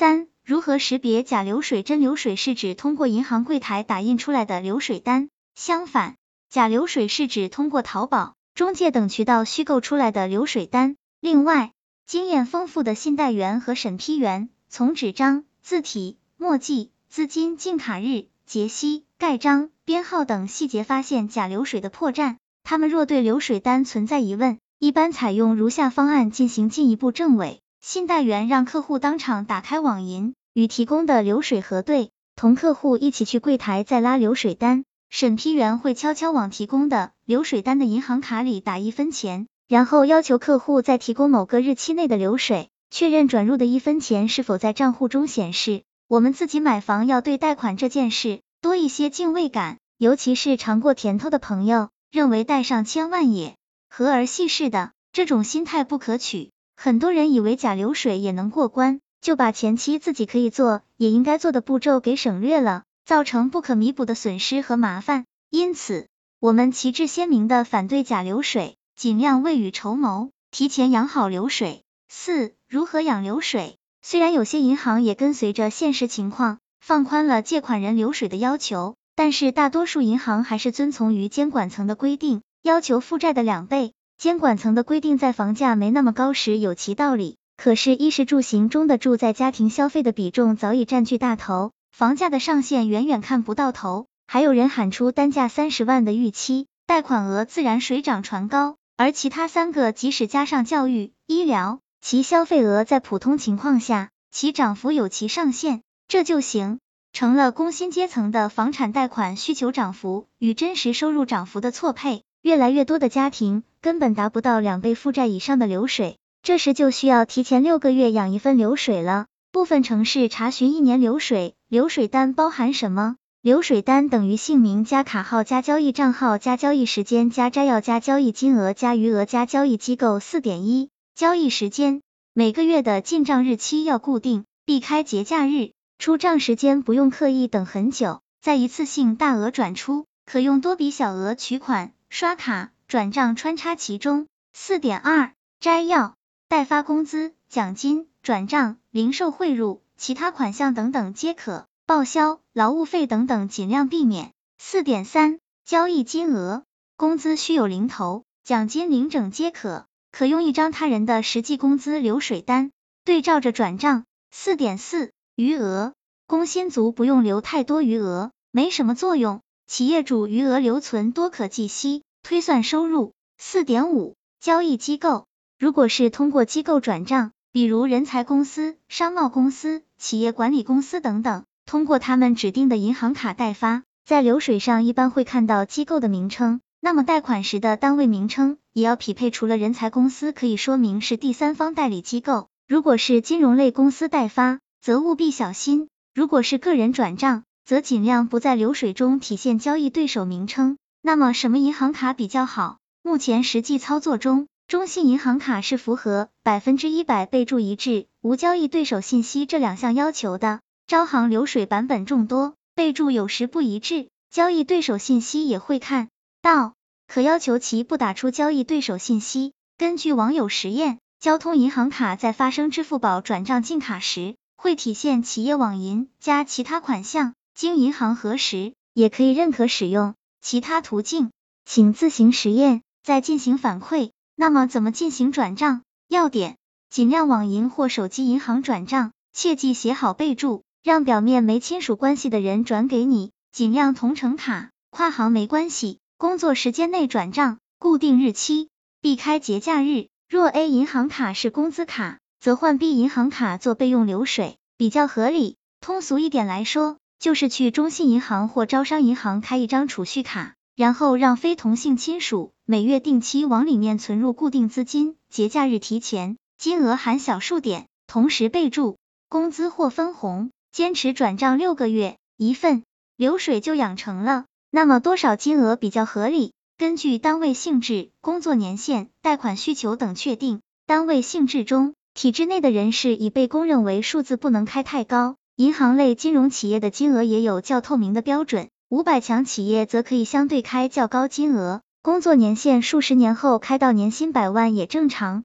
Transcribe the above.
三、如何识别假流水真流水？是指通过银行柜台打印出来的流水单。相反，假流水是指通过淘宝、中介等渠道虚构出来的流水单。另外，经验丰富的信贷员和审批员从纸张、字体、墨迹、资金进卡日、结息、盖章、编号等细节发现假流水的破绽。他们若对流水单存在疑问，一般采用如下方案进行进一步证伪：信贷员让客户当场打开网银，与提供的流水核对，同客户一起去柜台再拉流水单。审批员会悄悄往提供的流水单的银行卡里打一分钱。然后要求客户再提供某个日期内的流水，确认转入的一分钱是否在账户中显示。我们自己买房要对贷款这件事多一些敬畏感，尤其是尝过甜头的朋友，认为贷上千万也和儿戏似的，这种心态不可取。很多人以为假流水也能过关，就把前期自己可以做也应该做的步骤给省略了，造成不可弥补的损失和麻烦。因此，我们旗帜鲜明的反对假流水。尽量未雨绸缪，提前养好流水。四、如何养流水？虽然有些银行也跟随着现实情况放宽了借款人流水的要求，但是大多数银行还是遵从于监管层的规定，要求负债的两倍。监管层的规定在房价没那么高时有其道理，可是衣食住行中的住在家庭消费的比重早已占据大头，房价的上限远远看不到头，还有人喊出单价三十万的预期，贷款额自然水涨船高。而其他三个，即使加上教育、医疗，其消费额在普通情况下，其涨幅有其上限，这就形成了工薪阶层的房产贷款需求涨幅与真实收入涨幅的错配。越来越多的家庭根本达不到两倍负债以上的流水，这时就需要提前六个月养一份流水了。部分城市查询一年流水，流水单包含什么？流水单等于姓名加卡号加交易账号加交易时间加摘要加交易金额加余额加交易机构四点一交易时间每个月的进账日期要固定，避开节假日，出账时间不用刻意等很久，再一次性大额转出，可用多笔小额取款、刷卡、转账穿插其中。四点二摘要代发工资、奖金、转账、零售汇入、其他款项等等皆可。报销、劳务费等等尽量避免。四点三，交易金额，工资须有零头，奖金零整皆可，可用一张他人的实际工资流水单对照着转账。四点四，余额，工薪族不用留太多余额，没什么作用，企业主余额留存多可计息，推算收入。四点五，交易机构，如果是通过机构转账，比如人才公司、商贸公司、企业管理公司等等。通过他们指定的银行卡代发，在流水上一般会看到机构的名称，那么贷款时的单位名称也要匹配。除了人才公司可以说明是第三方代理机构，如果是金融类公司代发，则务必小心；如果是个人转账，则尽量不在流水中体现交易对手名称。那么什么银行卡比较好？目前实际操作中，中信银行卡是符合百分之一百备注一致、无交易对手信息这两项要求的。招行流水版本众多，备注有时不一致，交易对手信息也会看到，可要求其不打出交易对手信息。根据网友实验，交通银行卡在发生支付宝转账进卡时，会体现企业网银加其他款项，经银行核实，也可以认可使用其他途径，请自行实验再进行反馈。那么怎么进行转账？要点：尽量网银或手机银行转账，切记写好备注。让表面没亲属关系的人转给你，尽量同城卡，跨行没关系，工作时间内转账，固定日期，避开节假日。若 A 银行卡是工资卡，则换 B 银行卡做备用流水，比较合理。通俗一点来说，就是去中信银行或招商银行开一张储蓄卡，然后让非同性亲属每月定期往里面存入固定资金，节假日提前，金额含小数点，同时备注工资或分红。坚持转账六个月，一份流水就养成了。那么多少金额比较合理？根据单位性质、工作年限、贷款需求等确定。单位性质中，体制内的人士已被公认为数字不能开太高。银行类金融企业的金额也有较透明的标准。五百强企业则可以相对开较高金额。工作年限数十年后开到年薪百万也正常。